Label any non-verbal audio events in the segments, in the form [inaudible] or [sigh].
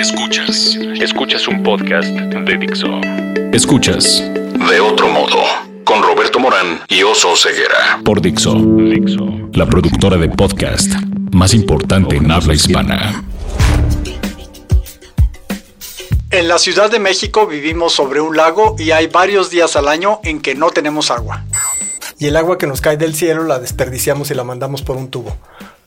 Escuchas. Escuchas un podcast de Dixo. Escuchas. De otro modo. Con Roberto Morán y Oso Ceguera. Por Dixo. Dixo. La productora de podcast más importante en habla hispana. En la Ciudad de México vivimos sobre un lago y hay varios días al año en que no tenemos agua. Y el agua que nos cae del cielo la desperdiciamos y la mandamos por un tubo.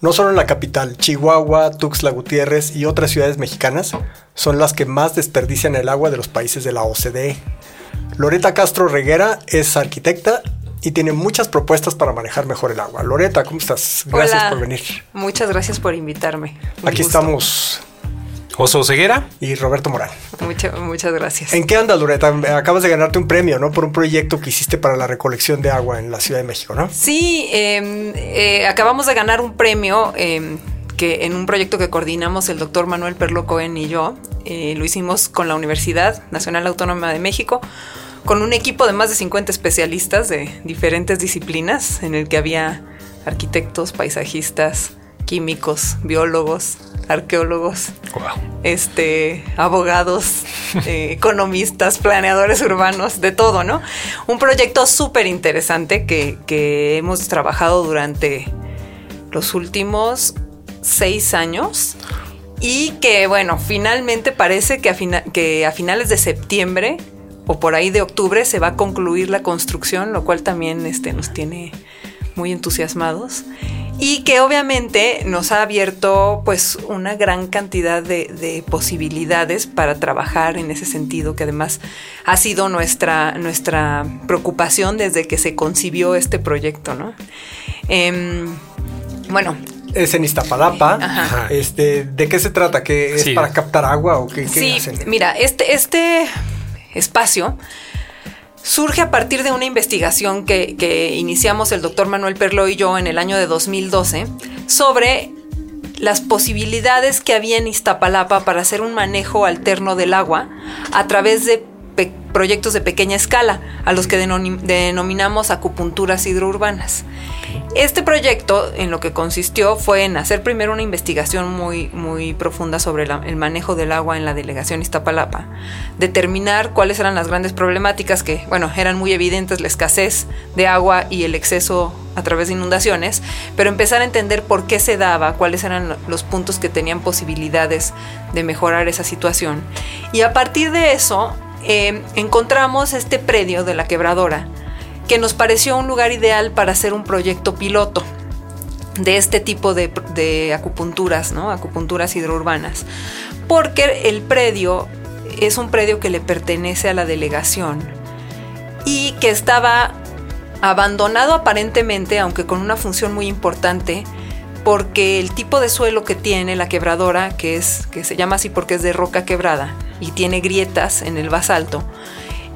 No solo en la capital, Chihuahua, Tuxtla Gutiérrez y otras ciudades mexicanas son las que más desperdician el agua de los países de la OCDE. Loreta Castro Reguera es arquitecta y tiene muchas propuestas para manejar mejor el agua. Loreta, ¿cómo estás? Gracias por venir. Muchas gracias por invitarme. Aquí estamos Oso Ceguera y Roberto Morán. muchas gracias. ¿En qué andas, Loreta? Acabas de ganarte un premio, ¿no? Por un proyecto que hiciste para la recolección de agua en la Ciudad de México, ¿no? Sí, em, eh, acabamos de ganar un premio em, que en un proyecto que coordinamos el doctor Manuel Perlo Cohen y yo. Eh, lo hicimos con la Universidad Nacional Autónoma de México con un equipo de más de 50 especialistas de diferentes disciplinas, en el que había arquitectos, paisajistas, químicos, biólogos, arqueólogos, este, abogados, [laughs] eh, economistas, planeadores urbanos, de todo, ¿no? Un proyecto súper interesante que, que, hemos trabajado durante los últimos seis años y que, bueno, finalmente parece que a, que a finales de septiembre o por ahí de octubre se va a concluir la construcción, lo cual también este, nos tiene muy entusiasmados y que obviamente nos ha abierto pues una gran cantidad de, posibilidades para trabajar en ese sentido, que además ha sido nuestra, nuestra preocupación desde que se concibió este proyecto, ¿no? Em, bueno, es en Iztapalapa. Este, ¿De qué se trata? ¿Que es para captar agua o qué, sí, Mira, este, este espacio surge a partir de una investigación que, iniciamos el doctor Manuel Perlo y yo en el año de 2012 sobre las posibilidades que había en Iztapalapa para hacer un manejo alterno del agua a través de proyectos de pequeña escala, a los que denominamos acupunturas hidrourbanas. Este proyecto en lo que consistió fue en hacer primero una investigación muy, muy profunda sobre el manejo del agua en la delegación Iztapalapa, determinar cuáles eran las grandes problemáticas que, bueno, eran muy evidentes la escasez de agua y el exceso a través de inundaciones, pero empezar a entender por qué se daba, cuáles eran los puntos que tenían posibilidades de mejorar esa situación. Y a partir de eso, eh, encontramos este predio de la quebradora, que nos pareció un lugar ideal para hacer un proyecto piloto de este tipo de, acupunturas, ¿no? Acupunturas hidrourbanas. Porque el predio es un predio que le pertenece a la delegación y que estaba abandonado aparentemente, aunque con una función muy importante, porque el tipo de suelo que tiene la quebradora, que es que se llama así porque es de roca quebrada y tiene grietas en el basalto,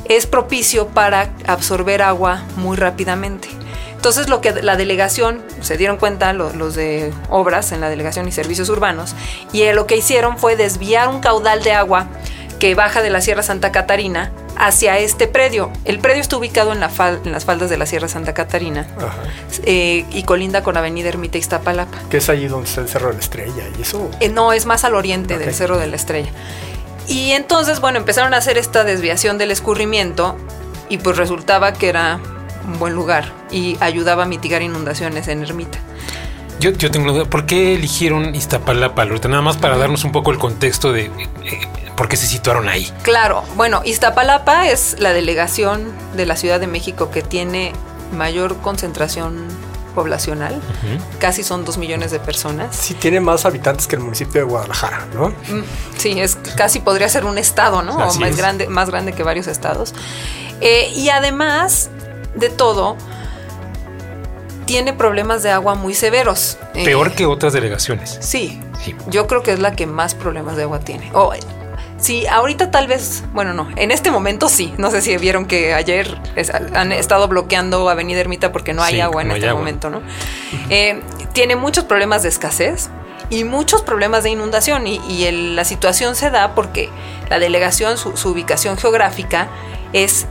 es propicio para absorber agua muy rápidamente. Entonces lo que la delegación, se dieron cuenta los, de obras en la delegación y servicios urbanos, y lo que hicieron fue desviar un caudal de agua que baja de la Sierra Santa Catarina hacia este predio. El predio está ubicado en, la en las faldas de la Sierra Santa Catarina eh, y colinda con Avenida Ermita Iztapalapa. Que es allí donde está el Cerro de la Estrella y eso. Eh, no, es más al oriente del Cerro de la Estrella. Y entonces, bueno, empezaron a hacer esta desviación del escurrimiento y pues resultaba que era un buen lugar y ayudaba a mitigar inundaciones en Ermita. Yo, yo tengo una duda, ¿por qué eligieron Iztapalapa, Loreta? Nada más para darnos un poco el contexto de eh, por qué se situaron ahí. Claro, bueno, Iztapalapa es la delegación de la Ciudad de México que tiene mayor concentración poblacional, casi son dos millones de personas. Sí, tiene más habitantes que el municipio de Guadalajara, ¿no? Mm, sí, es casi podría ser un estado, ¿no? o más grande, más grande que varios estados. Eh, y además de todo, tiene problemas de agua muy severos. Peor que otras delegaciones. Sí, sí, Yo creo que es la que más problemas de agua tiene. Sí, ahorita tal vez, bueno, no, en este momento sí. No sé si vieron que ayer han estado bloqueando Avenida Ermita porque no hay agua en este momento, ¿no? Eh, tiene muchos problemas de escasez y muchos problemas de inundación y, la situación se da porque la delegación, su, su ubicación geográfica es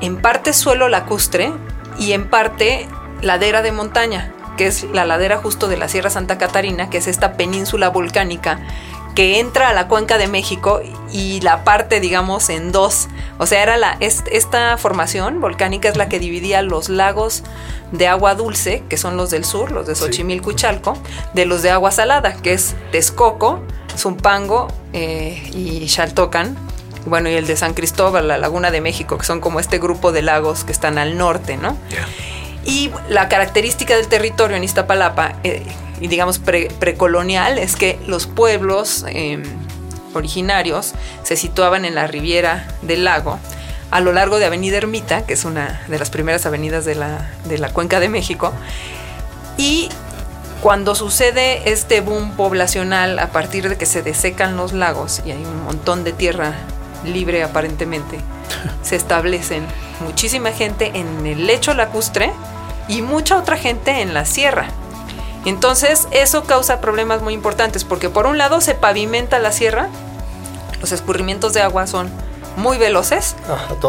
en parte suelo lacustre y en parte ladera de montaña, que es la ladera justo de la Sierra Santa Catarina, que es esta península volcánica que entra a la cuenca de México y la parte, digamos, en dos. O sea, era la, esta formación volcánica es la que dividía los lagos de agua dulce, que son los del sur, los de Xochimilco y Chalco, de los de agua salada, que es Texcoco, Zumpango eh, y Xaltocan. Bueno, y el de San Cristóbal, la Laguna de México, que son como este grupo de lagos que están al norte, ¿no? Y la característica del territorio en Iztapalapa, eh, y digamos precolonial, es que los pueblos em, originarios se situaban en la riviera del lago, a lo largo de Avenida Ermita, que es una de las primeras avenidas de la, de la Cuenca de México, y cuando sucede este boom poblacional a partir de que se desecan los lagos y hay un montón de tierra libre aparentemente, se establecen muchísima gente en el lecho lacustre y mucha otra gente en la sierra. Entonces eso causa problemas muy importantes porque por un lado se pavimenta la sierra, los escurrimientos de agua son muy veloces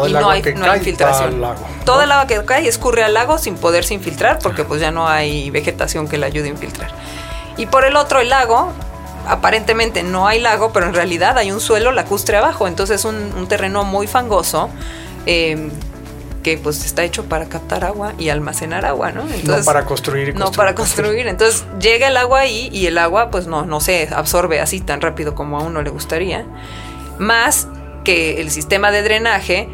y no hay, no infiltración. Toda el agua que cae escurre al lago sin poderse infiltrar porque pues ya no hay vegetación que le ayude a infiltrar. Y por el otro el lago aparentemente no hay lago, pero en realidad hay un suelo lacustre abajo, entonces un, un terreno muy fangoso. Eh, que pues está hecho para captar agua y almacenar agua, ¿no? no para construir. no para construir. Entonces llega el agua ahí y el agua pues no, no se absorbe así tan rápido como a uno le gustaría. Más que el sistema de drenaje,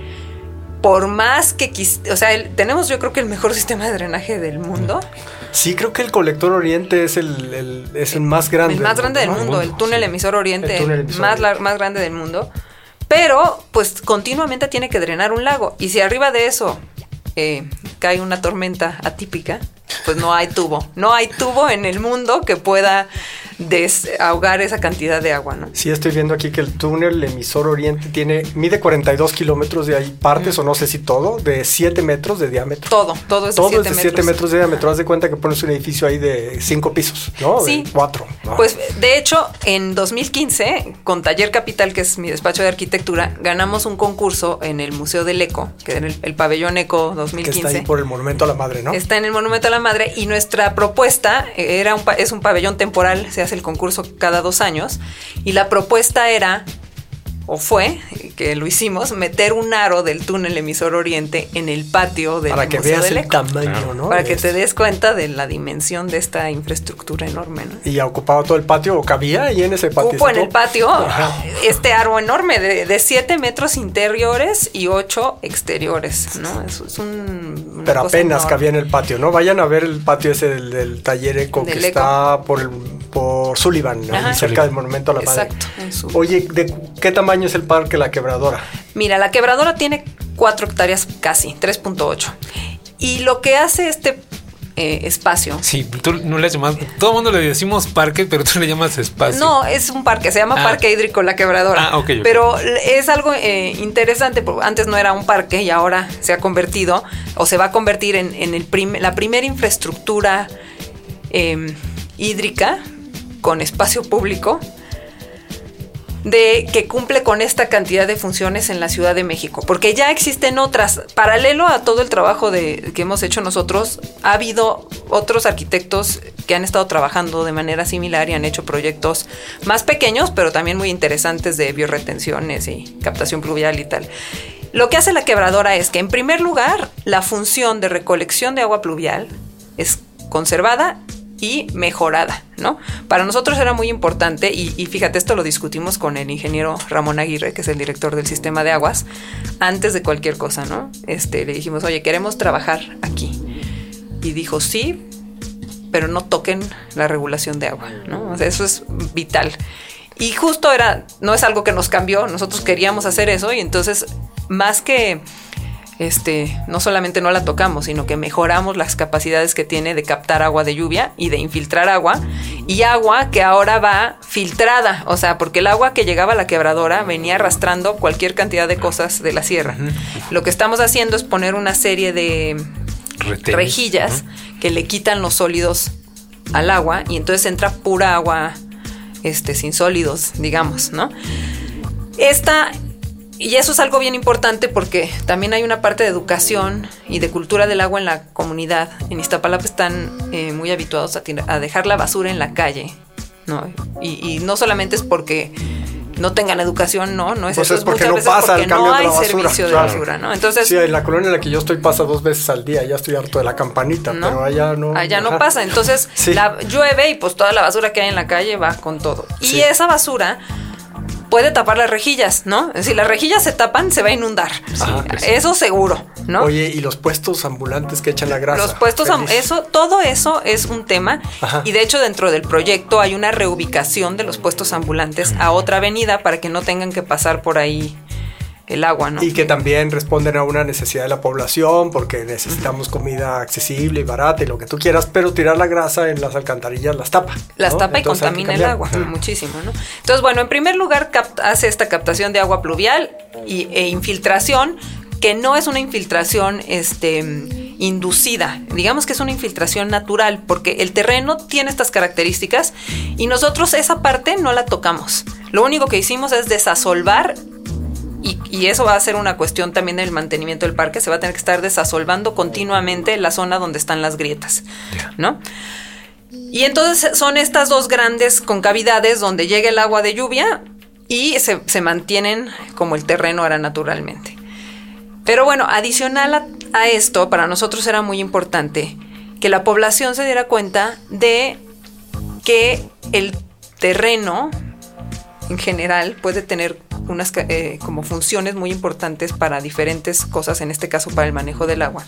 por más que o sea, tenemos yo creo que el mejor [laughs] sistema de drenaje del mundo. Sí, creo que el colector Oriente es el, es el más grande. El más grande del mundo, el túnel emisor Oriente, más, más grande del mundo. Pero, pues continuamente tiene que drenar un lago. Y si arriba de eso eh, cae una tormenta atípica, pues no hay tubo. No hay tubo en el mundo que pueda desahogar esa cantidad de agua, ¿no? Sí, estoy viendo aquí que el túnel emisor oriente tiene, mide 42 kilómetros de ahí partes, o no sé si todo, de 7 metros de diámetro. Todo, todo es de 7 metros. 7 metros de diámetro. Haz de cuenta que pones un edificio ahí de 5 pisos, ¿no? Sí. De 4. Pues de hecho, en 2015, con Taller Capital, que es mi despacho de arquitectura, ganamos un concurso en el Museo del Eco, que es el, pabellón Eco 2015. Que está ahí por el Monumento a la Madre, ¿no? Está en el Monumento a la Madre y nuestra propuesta era un, es un pabellón temporal, se hace el concurso cada dos años, y la propuesta era o fue, que lo hicimos, meter un aro del túnel emisor oriente en el patio del Para que veas el tamaño, ¿no? Para que te des cuenta de la dimensión de esta infraestructura enorme, ¿no? ¿Y ha ocupado todo el patio o cabía ahí en ese patio? Cupo en el patio este aro enorme de 7 metros interiores y 8 exteriores, ¿no? Eso es un... Pero apenas cabía en el patio, ¿no? Vayan a ver el patio ese del, taller eco que está por, el, por Sullivan, cerca del Monumento a la Madre. Exacto. Oye, ¿de qué tamaño es el parque La Quebradora? Mira, La Quebradora tiene 4 hectáreas casi, 3.8. Y lo que hace este eh, espacio. Sí, tú no le llamas, todo el mundo le decimos parque, pero tú le llamas espacio. No, es un parque, se llama ah. Parque Hídrico La Quebradora. Ah, ok. Pero es algo eh, interesante, porque antes no era un parque y ahora se ha convertido o se va a convertir en, el la primera infraestructura em, hídrica con espacio público de que cumple con esta cantidad de funciones en la Ciudad de México, porque ya existen otras. Paralelo a todo el trabajo de, que hemos hecho nosotros, ha habido otros arquitectos que han estado trabajando de manera similar y han hecho proyectos más pequeños, pero también muy interesantes de bioretenciones y captación pluvial y tal. Lo que hace la quebradora es que, en primer lugar, la función de recolección de agua pluvial es conservada y mejorada, ¿no? Para nosotros era muy importante y, fíjate, esto lo discutimos con el ingeniero Ramón Aguirre, que es el director del sistema de aguas, antes de cualquier cosa, ¿no? Este, le dijimos, oye, queremos trabajar aquí. Y dijo, sí, pero no toquen la regulación de agua, ¿no? Eso es vital. Y justo era, no es algo que nos cambió, nosotros queríamos hacer eso y entonces, más que este, no solamente no la tocamos, sino que mejoramos las capacidades que tiene de captar agua de lluvia y de infiltrar agua, y agua que ahora va filtrada, o sea, porque el agua que llegaba a la quebradora venía arrastrando cualquier cantidad de cosas de la sierra. Lo que estamos haciendo es poner una serie de rejillas que le quitan los sólidos al agua y entonces entra pura agua este, sin sólidos, digamos, ¿no? Esta y eso es algo bien importante porque también hay una parte de educación y de cultura del agua en la comunidad. En Iztapalapa están eh, muy habituados a, dejar la basura en la calle ¿no? Y, no solamente es porque no tengan educación, no, no es pues eso. Es porque no pasa el cambio no hay servicio de basura, ¿no? Entonces, sí, en la colonia en la que yo estoy pasa dos veces al día, ya estoy harto de la campanita, pero allá no. Allá no pasa, entonces la, llueve y pues toda la basura que hay en la calle va con todo. Y esa basura puede tapar las rejillas, ¿no? Si las rejillas se tapan, se va a inundar. Pues eso seguro, ¿no? Oye, y los puestos ambulantes que echan la grasa. Los puestos, eso, todo eso es un tema. Y de hecho, dentro del proyecto hay una reubicación de los puestos ambulantes a otra avenida para que no tengan que pasar por ahí el agua, ¿no? Y que también responden a una necesidad de la población porque necesitamos comida accesible y barata y lo que tú quieras, pero tirar la grasa en las alcantarillas las tapa. Las tapa y contamina el agua, muchísimo, ¿no? Entonces, bueno, en primer lugar hace esta captación de agua pluvial y, e infiltración, que no es una infiltración este, inducida, digamos que es una infiltración natural, porque el terreno tiene estas características y nosotros esa parte no la tocamos. Lo único que hicimos es desasolvar y, eso va a ser una cuestión también del mantenimiento del parque. Se va a tener que estar desasolvando continuamente la zona donde están las grietas, ¿no? Y entonces son estas dos grandes concavidades donde llega el agua de lluvia y se, mantienen como el terreno era naturalmente. Pero bueno, adicional a esto, para nosotros era muy importante que la población se diera cuenta de que el terreno en general puede tener unas eh, como funciones muy importantes para diferentes cosas, en este caso para el manejo del agua.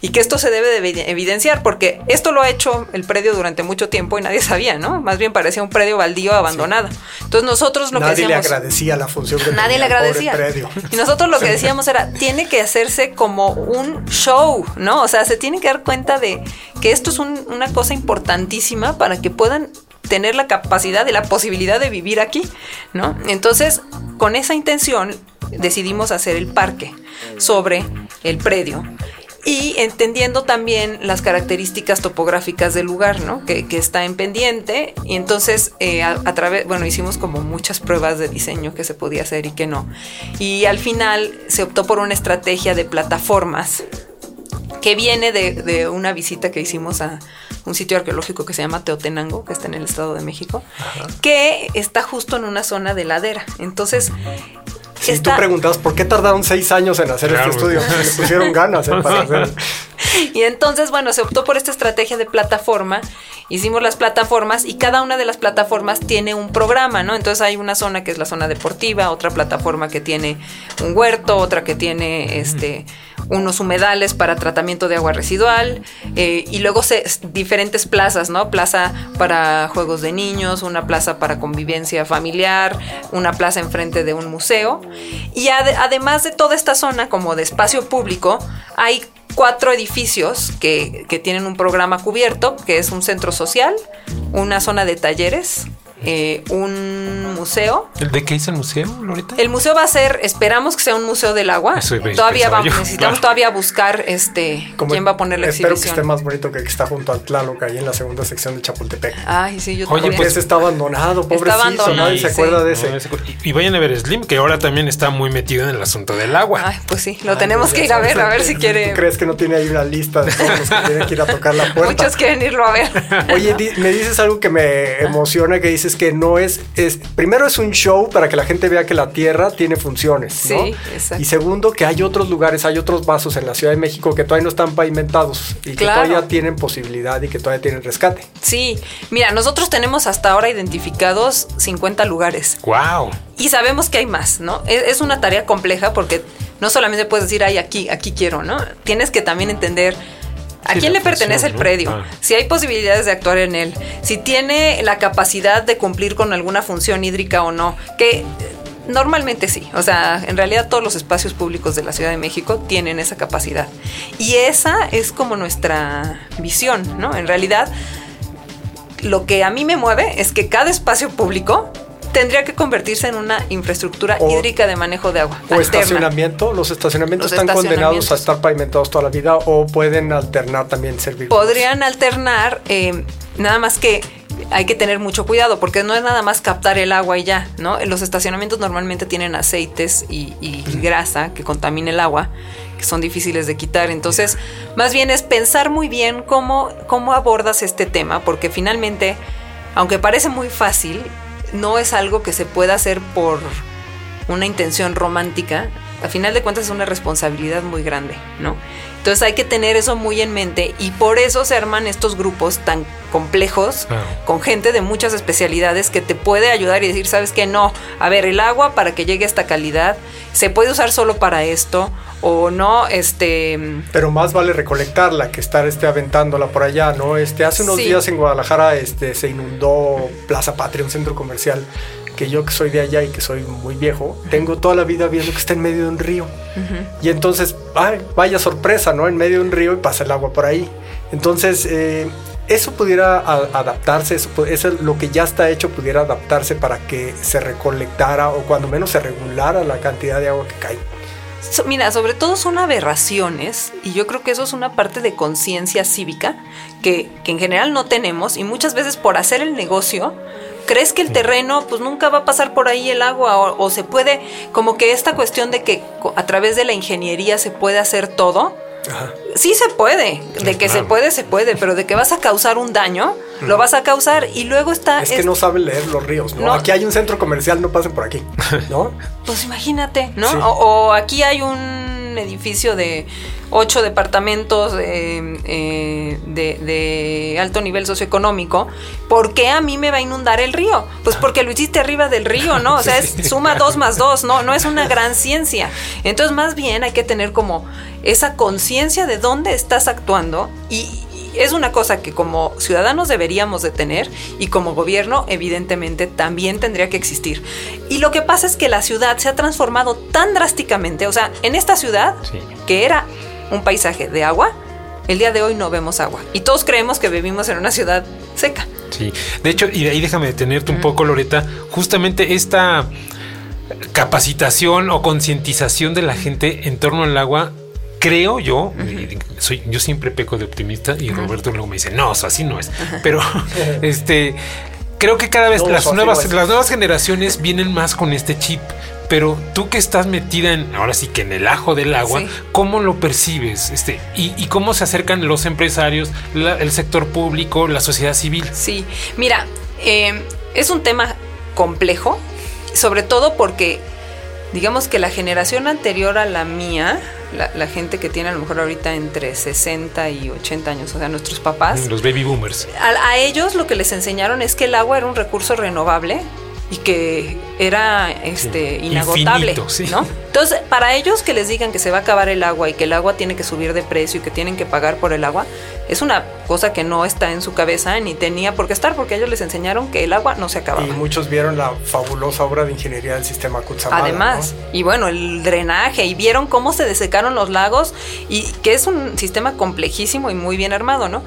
Y que esto se debe de evidenciar porque esto lo ha hecho el predio durante mucho tiempo y nadie [laughs] sabía, ¿no? Más bien parecía un predio baldío abandonado. Entonces nosotros lo que decíamos... Nadie le agradecía la función que Nadie le agradecía. Predio. Y nosotros lo que decíamos era, tiene que hacerse como un show, ¿no? O sea, se tiene que dar cuenta de que esto es una cosa importantísima para que puedan tener la capacidad y la posibilidad de vivir aquí, ¿no? Entonces, con esa intención decidimos hacer el parque sobre el predio y entendiendo también las características topográficas del lugar, ¿no? Que, está en pendiente y entonces eh, a, través, bueno, hicimos como muchas pruebas de diseño que se podía hacer y que no. Y al final se optó por una estrategia de plataformas que viene de, una visita que hicimos a un sitio arqueológico que se llama Teotenango, que está en el Estado de México, que está justo en una zona de ladera. Entonces, si tú preguntabas por qué tardaron seis años en hacer este estudio, le pusieron ganas ¿eh? [laughs] para hacer. Y entonces, bueno, se optó por esta estrategia de plataforma. Hicimos las plataformas y cada una de las plataformas tiene un programa, ¿no? Entonces hay una zona que es la zona deportiva, otra plataforma que tiene un huerto, otra que tiene este unos humedales para tratamiento de agua residual eh, y luego diferentes plazas, ¿no? Plaza para juegos de niños, una plaza para convivencia familiar, una plaza enfrente de un museo. Y además de toda esta zona como de espacio público, hay cuatro edificios que, que tienen un programa cubierto, que es un centro social, una zona de talleres, eh, un museo. ¿De qué es el museo, Lorita? El museo va a ser, esperamos que sea un museo del agua. todavía vamos, necesitamos todavía buscar este quién va a poner la espero exhibición. Espero que esté más bonito que el que está junto al Tlaloc, ahí en la segunda sección de Chapultepec. Ay, sí, yo Oye, también. pues está abandonado, pobrecito, está abandonado, ¿no? se acuerda de ese. y, vayan a ver Slim, que ahora también está muy metido en el asunto del agua. Ay, pues sí, lo tenemos pues que ir a ver, a ver si quiere. ¿Tú crees que no tiene ahí una lista de todos los que tienen que ir a tocar la [laughs] puerta? Muchos quieren irlo a ver. Oye, me dices algo que me emociona, que dices que no es primero es un show para que la gente vea que la Tierra tiene funciones, Sí, Y segundo, que hay otros lugares, hay otros vasos en la Ciudad de México que todavía no están pavimentados y que todavía tienen posibilidad y que todavía tienen rescate. Sí, mira, nosotros tenemos hasta ahora identificados 50 lugares. ¡Wow! Y sabemos que hay más, ¿no? Es, una tarea compleja porque no solamente puedes decir, ay, aquí, aquí quiero, ¿no? Tienes que también entender ¿A quién le pertenece el predio? Ah. Si hay posibilidades de actuar en él, si tiene la capacidad de cumplir con alguna función hídrica o no, que Normalmente sí, o sea, en realidad todos los espacios públicos de la Ciudad de México tienen esa capacidad. Y esa es como nuestra visión, ¿no? En realidad, lo que a mí me mueve es que cada espacio público tendría que convertirse en una infraestructura hídrica de manejo de agua. O estacionamiento. Los estacionamientos están condenados a estar pavimentados toda la vida o pueden alternar también servir. Podrían alternar, eh, nada más que hay que tener mucho cuidado porque no es nada más captar el agua y ya, ¿no? Los estacionamientos normalmente tienen aceites y, grasa que contamina el agua, que son difíciles de quitar. Entonces, más bien es pensar muy bien cómo, cómo abordas este tema, porque finalmente aunque parece muy fácil, no es algo que se pueda hacer por una intención romántica. A final de cuentas es una responsabilidad muy grande, ¿no? Entonces hay que tener eso muy en mente y por eso se arman estos grupos tan complejos con gente de muchas especialidades que te puede ayudar y decir, ¿sabes qué? No, a ver, el agua para que llegue a esta calidad se puede usar solo para esto o no, este... Pero más vale recolectarla que estar este, aventándola por allá, ¿no? Este, hace unos días en Guadalajara este, se inundó Plaza Patria, un centro comercial que yo que soy de allá y que soy muy viejo, tengo toda la vida viendo que está en medio de un río. Y entonces, ay, vaya sorpresa, ¿no? En medio de un río y pasa el agua por ahí. Entonces, eh, eso pudiera adaptarse, eso, eso, lo que ya está hecho pudiera adaptarse para que se recolectara o cuando menos se regulara la cantidad de agua que cae. mira, sobre todo son aberraciones y yo creo que eso es una parte de conciencia cívica que, que en general no tenemos y muchas veces por hacer el negocio crees que el terreno pues nunca va a pasar por ahí el agua o, se puede, como que esta cuestión de que a través de la ingeniería se puede hacer todo. Sí se puede, de que se puede, se puede, pero de que vas a causar un daño, lo vas a causar y luego está... Es que no saben leer los ríos, ¿no? Aquí hay un centro comercial, no pasen por aquí, ¿no? [laughs] pues imagínate, ¿no? o aquí hay un edificio de ocho departamentos eh, eh, de, alto nivel socioeconómico, ¿por qué a mí me va a inundar el río? Pues porque lo hiciste arriba del río, ¿no? O sea, es [laughs] suma dos más dos, ¿no? No es una gran ciencia. Entonces, más bien hay que tener como esa conciencia de dónde estás actuando y, es una cosa que como ciudadanos deberíamos de tener y como gobierno evidentemente también tendría que existir. Y lo que pasa es que la ciudad se ha transformado tan drásticamente, o sea, en esta ciudad que era un paisaje de agua, el día de hoy no vemos agua. Y todos creemos que vivimos en una ciudad seca. Sí, de hecho, y de ahí déjame detenerte un poco, Loreta, justamente esta capacitación o concientización de la gente en torno al agua creo yo, soy, yo siempre peco de optimista y Roberto luego me dice, no, así no es. Pero [laughs] este creo que cada vez las nuevas, las nuevas generaciones vienen más con este chip. Pero tú que estás metida en, ahora sí que en el ajo del agua, ¿cómo lo percibes? Este, y, cómo se acercan los empresarios, el sector público, la sociedad civil? Sí, mira, eh, es un tema complejo, sobre todo porque digamos que la generación anterior a la mía, la, gente que tiene a lo mejor ahorita entre 60 y 80 años, o sea, nuestros papás. Los baby boomers. a ellos lo que les enseñaron es que el agua era un recurso renovable y que era este inagotable, ¿no? Entonces, para ellos que les digan que se va a acabar el agua y que el agua tiene que subir de precio y que tienen que pagar por el agua, es una cosa que no está en su cabeza ni tenía por qué estar porque ellos les enseñaron que el agua no se acababa. Y muchos vieron la fabulosa obra de ingeniería del sistema Kutsamala. Además, y bueno, el drenaje y vieron cómo se desecaron los lagos y que es un sistema complejísimo y muy bien armado, ¿no?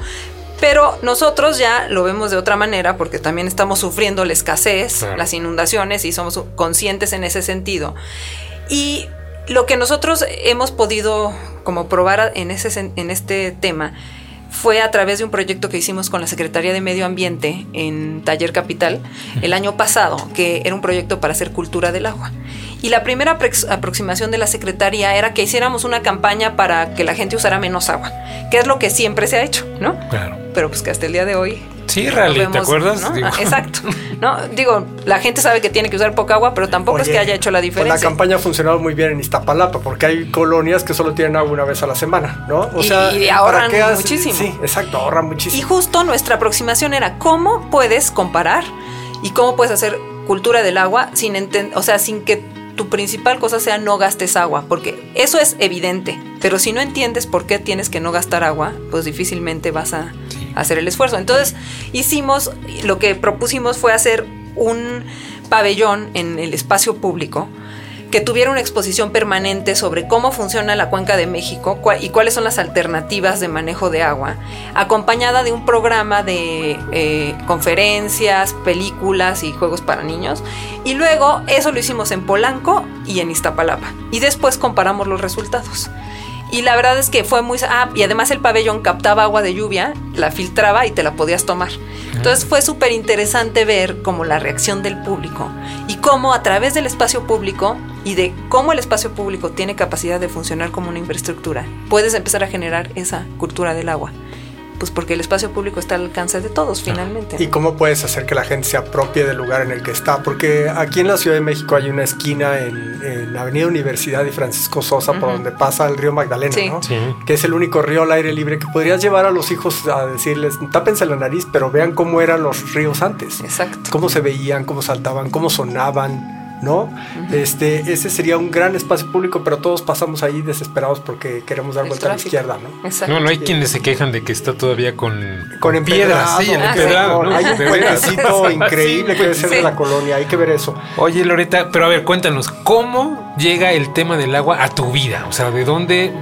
Pero nosotros ya lo vemos de otra manera porque también estamos sufriendo la escasez, las inundaciones y somos conscientes en ese sentido. Y lo que nosotros hemos podido como probar en, ese, en este tema fue a través de un proyecto que hicimos con la Secretaría de Medio Ambiente en Taller Capital el año pasado, que era un proyecto para hacer cultura del agua. Y la primera aproximación de la Secretaría era que hiciéramos una campaña para que la gente usara menos agua, que es lo que siempre se ha hecho, ¿no? Claro. Pero pues que hasta el día de hoy Sí, Rally, ¿te acuerdas? Ah, exacto. No, digo, la gente sabe que tiene que usar poca agua, pero tampoco es que haya hecho la diferencia. Pues la campaña ha funcionado muy bien en Iztapalapa, porque hay colonias que solo tienen agua una vez a la semana, ¿no? O sea, y ahorran muchísimo. Sí, exacto, ahorran muchísimo. Y justo nuestra aproximación era cómo puedes comparar y cómo puedes hacer cultura del agua sin o sea, sin que tu principal cosa sea no gastes agua, porque eso es evidente, pero si no entiendes por qué tienes que no gastar agua, pues difícilmente vas a hacer el esfuerzo. Entonces hicimos, lo que propusimos fue hacer un pabellón en el espacio público que tuviera una exposición permanente sobre cómo funciona la cuenca de México y cuáles son las alternativas de manejo de agua, acompañada de un programa de eh, conferencias, películas y juegos para niños. Y luego eso lo hicimos en Polanco y en Iztapalapa. Y después comparamos los resultados. Y la verdad es que fue muy... Ah, y además el pabellón captaba agua de lluvia, la filtraba y te la podías tomar. Entonces fue súper interesante ver como la reacción del público y cómo a través del espacio público y de cómo el espacio público tiene capacidad de funcionar como una infraestructura, puedes empezar a generar esa cultura del agua. Pues porque el espacio público está al alcance de todos finalmente. ¿Y cómo puedes hacer que la gente se apropie del lugar en el que está? Porque aquí en la Ciudad de México hay una esquina en, Avenida Universidad y Francisco Sosa por donde pasa el río Magdalena, ¿no? Que es el único río al aire libre que podrías llevar a los hijos a decirles, tápense la nariz, pero vean cómo eran los ríos antes. Exacto. Cómo se veían, cómo saltaban, cómo sonaban ¿no? este, ese sería un gran espacio público, pero todos pasamos ahí desesperados porque queremos dar vuelta a la izquierda, ¿no? No, no hay quienes se quejan de que está todavía con, con, piedras. Sí, en Hay un puentecito [laughs] increíble que debe ser de la colonia, hay que ver eso. Oye, Loreta, pero a ver, cuéntanos, ¿cómo llega el tema del agua a tu vida? O sea, ¿de dónde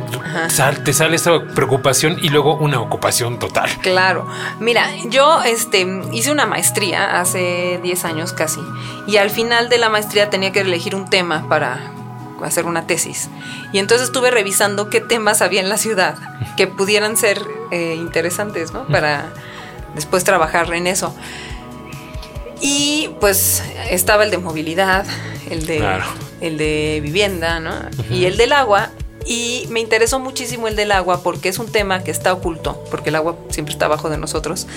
te sale esa preocupación y luego una ocupación total? Claro. Mira, yo este, hice una maestría hace 10 años casi, y al final de la maestría tenía que elegir un tema para hacer una tesis. Y entonces estuve revisando qué temas había en la ciudad que pudieran ser eh, interesantes, ¿no? Para después trabajar en eso. Y pues estaba el de movilidad, el de, el de vivienda, ¿no? Y el del agua. Y me interesó muchísimo el del agua porque es un tema que está oculto, porque el agua siempre está abajo de nosotros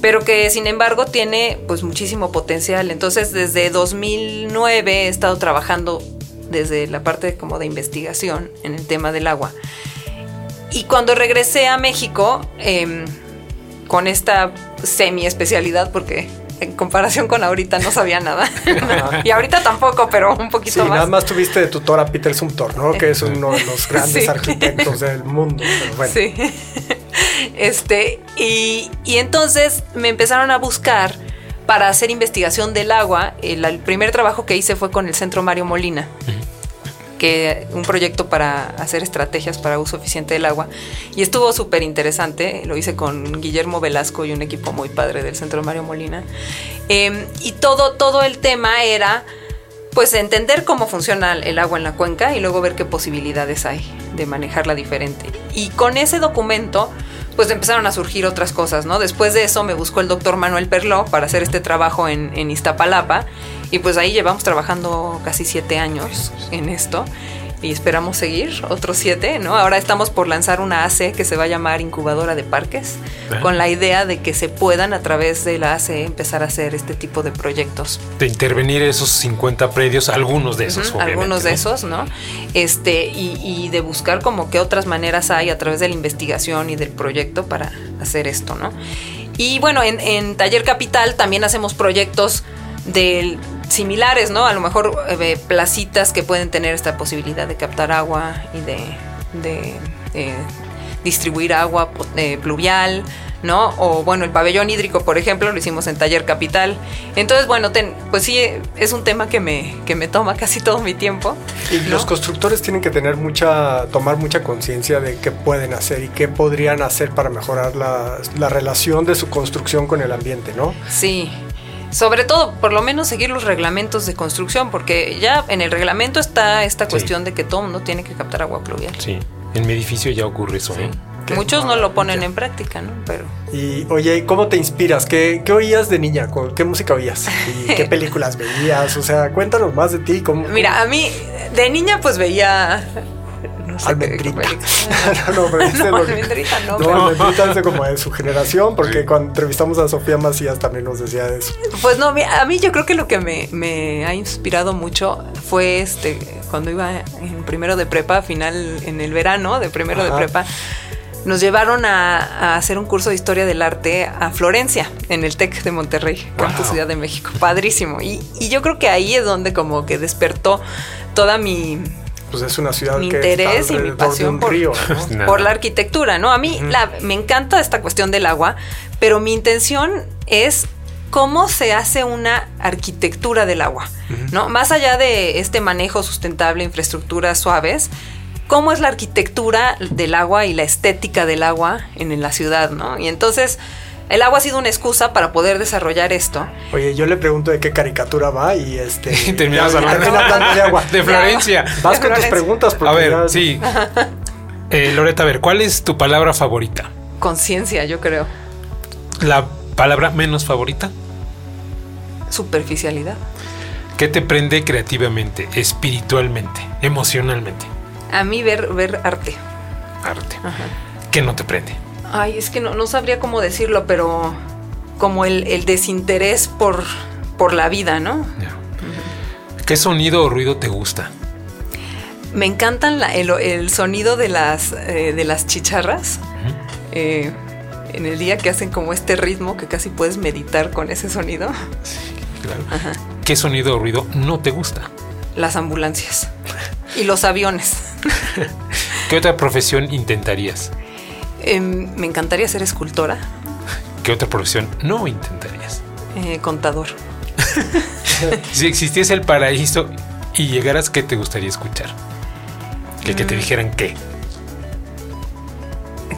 pero que sin embargo tiene pues muchísimo potencial. Entonces desde 2009 he estado trabajando desde la parte como de investigación en el tema del agua. Y cuando regresé a México, em, con esta semi especialidad, porque en comparación con ahorita no sabía nada. [laughs] y ahorita tampoco, pero un poquito sí, más. Nada más tuviste de tutor a Peter Sumter, ¿no? Que es uno de los [laughs] grandes arquitectos del mundo. Sí. [laughs] Este, y, entonces me empezaron a buscar para hacer investigación del agua. El, primer trabajo que hice fue con el Centro Mario Molina. Un proyecto para hacer estrategias para uso eficiente del agua y estuvo súper interesante, lo hice con Guillermo Velasco y un equipo muy padre del Centro Mario Molina em, y todo, todo el tema era pues entender cómo funciona el agua en la cuenca y luego ver qué posibilidades hay de manejarla diferente. Y con ese documento pues empezaron a surgir otras cosas, ¿no? Después de eso me buscó el doctor Manuel Perló para hacer este trabajo en Iztapalapa y pues ahí llevamos trabajando casi siete años en esto y esperamos seguir otros siete, ¿no? Ahora estamos por lanzar una AC que se va a llamar incubadora de parques, con la idea de que se puedan a través de la AC empezar a hacer este tipo de proyectos. De intervenir esos 50 predios, algunos de esos. algunos de esos, ¿no? Este, y, de buscar como qué otras maneras hay a través de la investigación y del proyecto para hacer esto, ¿no? Y bueno, en, en Taller Capital también hacemos proyectos del similares, ¿no? A lo mejor eh, placitas que pueden tener esta posibilidad de captar agua y de, eh, distribuir agua eh, pluvial, ¿no? O bueno, el pabellón hídrico, por ejemplo, lo hicimos en Taller Capital. Entonces, bueno, pues sí, es un tema que me, que me toma casi todo mi tiempo. Y los constructores tienen que tener mucha, tomar mucha conciencia de qué pueden hacer y qué podrían hacer para mejorar la, la relación de su construcción con el ambiente, ¿no? Sí, sobre todo, por lo menos seguir los reglamentos de construcción, porque ya en el reglamento está esta cuestión de que todo mundo tiene que captar agua pluvial. Sí, en mi edificio ya ocurre eso, ¿eh? Muchos no lo ponen en práctica, ¿no? Pero... Y oye, ¿cómo te inspiras? ¿Qué, ¿Qué, oías de niña? ¿Qué música oías? ¿Y qué [laughs] películas veías? O sea, cuéntanos más de ti. ¿cómo, Mira, a mí de niña pues veía almendrita. no, no, pero no, almendrita no. No, almendrita es como de su generación, porque cuando entrevistamos a Sofía Macías también nos decía eso. Pues no, a mí yo creo que lo que me, me ha inspirado mucho fue este cuando iba en primero de prepa, final en el verano de primero de prepa nos llevaron a, hacer un curso de historia del arte a Florencia, en el TEC de Monterrey, wow. Ciudad de México. Padrísimo. Y, y, yo creo que ahí es donde como que despertó toda mi, pues es una ciudad mi que interés y mi pasión por, por, la arquitectura, ¿no? A mí me encanta esta cuestión del agua, pero mi intención es cómo se hace una arquitectura del agua, ¿no? Más allá de este manejo sustentable, infraestructuras suaves, cómo es la arquitectura del agua y la estética del agua en la ciudad, ¿no? Y entonces el agua ha sido una excusa para poder desarrollar esto. Oye, yo le pregunto de qué caricatura va y este. [laughs] terminamos hablando de agua. [laughs] De Florencia. Vas con tus preguntas. A ver, sí. [laughs] Eh, Loreta, a ver, ¿cuál es tu palabra favorita? Conciencia, yo creo. ¿La palabra menos favorita? Superficialidad. ¿Qué te prende creativamente, espiritualmente, emocionalmente? A mí ver, ver arte. Arte. ¿Qué no te prende? Ay, es que no, no sabría cómo decirlo, pero como el, desinterés por, por la vida, ¿no? ¿Qué sonido o ruido te gusta? Me encantan el, sonido de las, eh, de las chicharras. Eh, en el día que hacen como este ritmo que casi puedes meditar con ese sonido. Sí, claro. ¿Qué sonido o ruido no te gusta? Las ambulancias y los aviones. [laughs] ¿Qué otra profesión intentarías? Em, me encantaría ser escultora. ¿Qué otra profesión no intentarías? Eh, contador. [laughs] si existiese el paraíso y llegaras, ¿qué te gustaría escuchar? Que, que te mm. dijeran qué.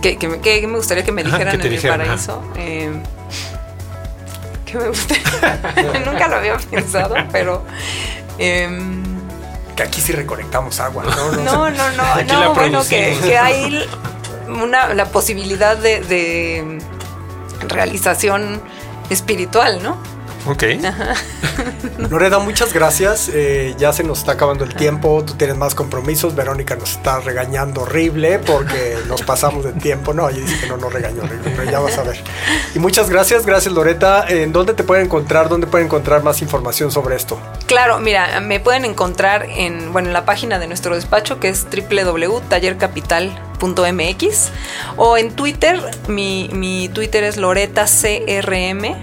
¿Qué, me gustaría que me dijeran en el paraíso? [laughs] Eh, ¿Qué me gustaría? [laughs] Nunca lo había pensado, pero... Em, que aquí sí reconectamos agua, ¿no? No, no, no, no, bueno, que, hay una, la posibilidad de, de realización espiritual, ¿no? Ok. [laughs] Lorena, muchas gracias. Eh, ya se nos está acabando el tiempo. Tú tienes más compromisos. Verónica nos está regañando horrible porque nos pasamos de tiempo. No, ella dice que no nos regañó horrible, pero ya vas a ver. Y muchas gracias. Gracias, Loreta. ¿En dónde te pueden encontrar? ¿Dónde pueden encontrar más información sobre esto? Claro, mira, me pueden encontrar en, bueno, en la página de nuestro despacho que es www.tallercapital.mx o en Twitter. Mi, mi Twitter es Loreta CRM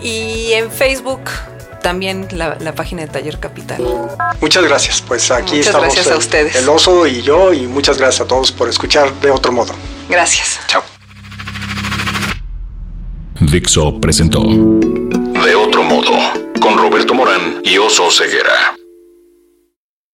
y en Facebook también la, página de Taller Capital. Muchas gracias. Pues aquí muchas estamos gracias a ustedes. el oso y yo y muchas gracias a todos por escuchar de otro modo. Gracias. Chao. Dixo presentó De otro modo con Roberto Morán y Oso Ceguera.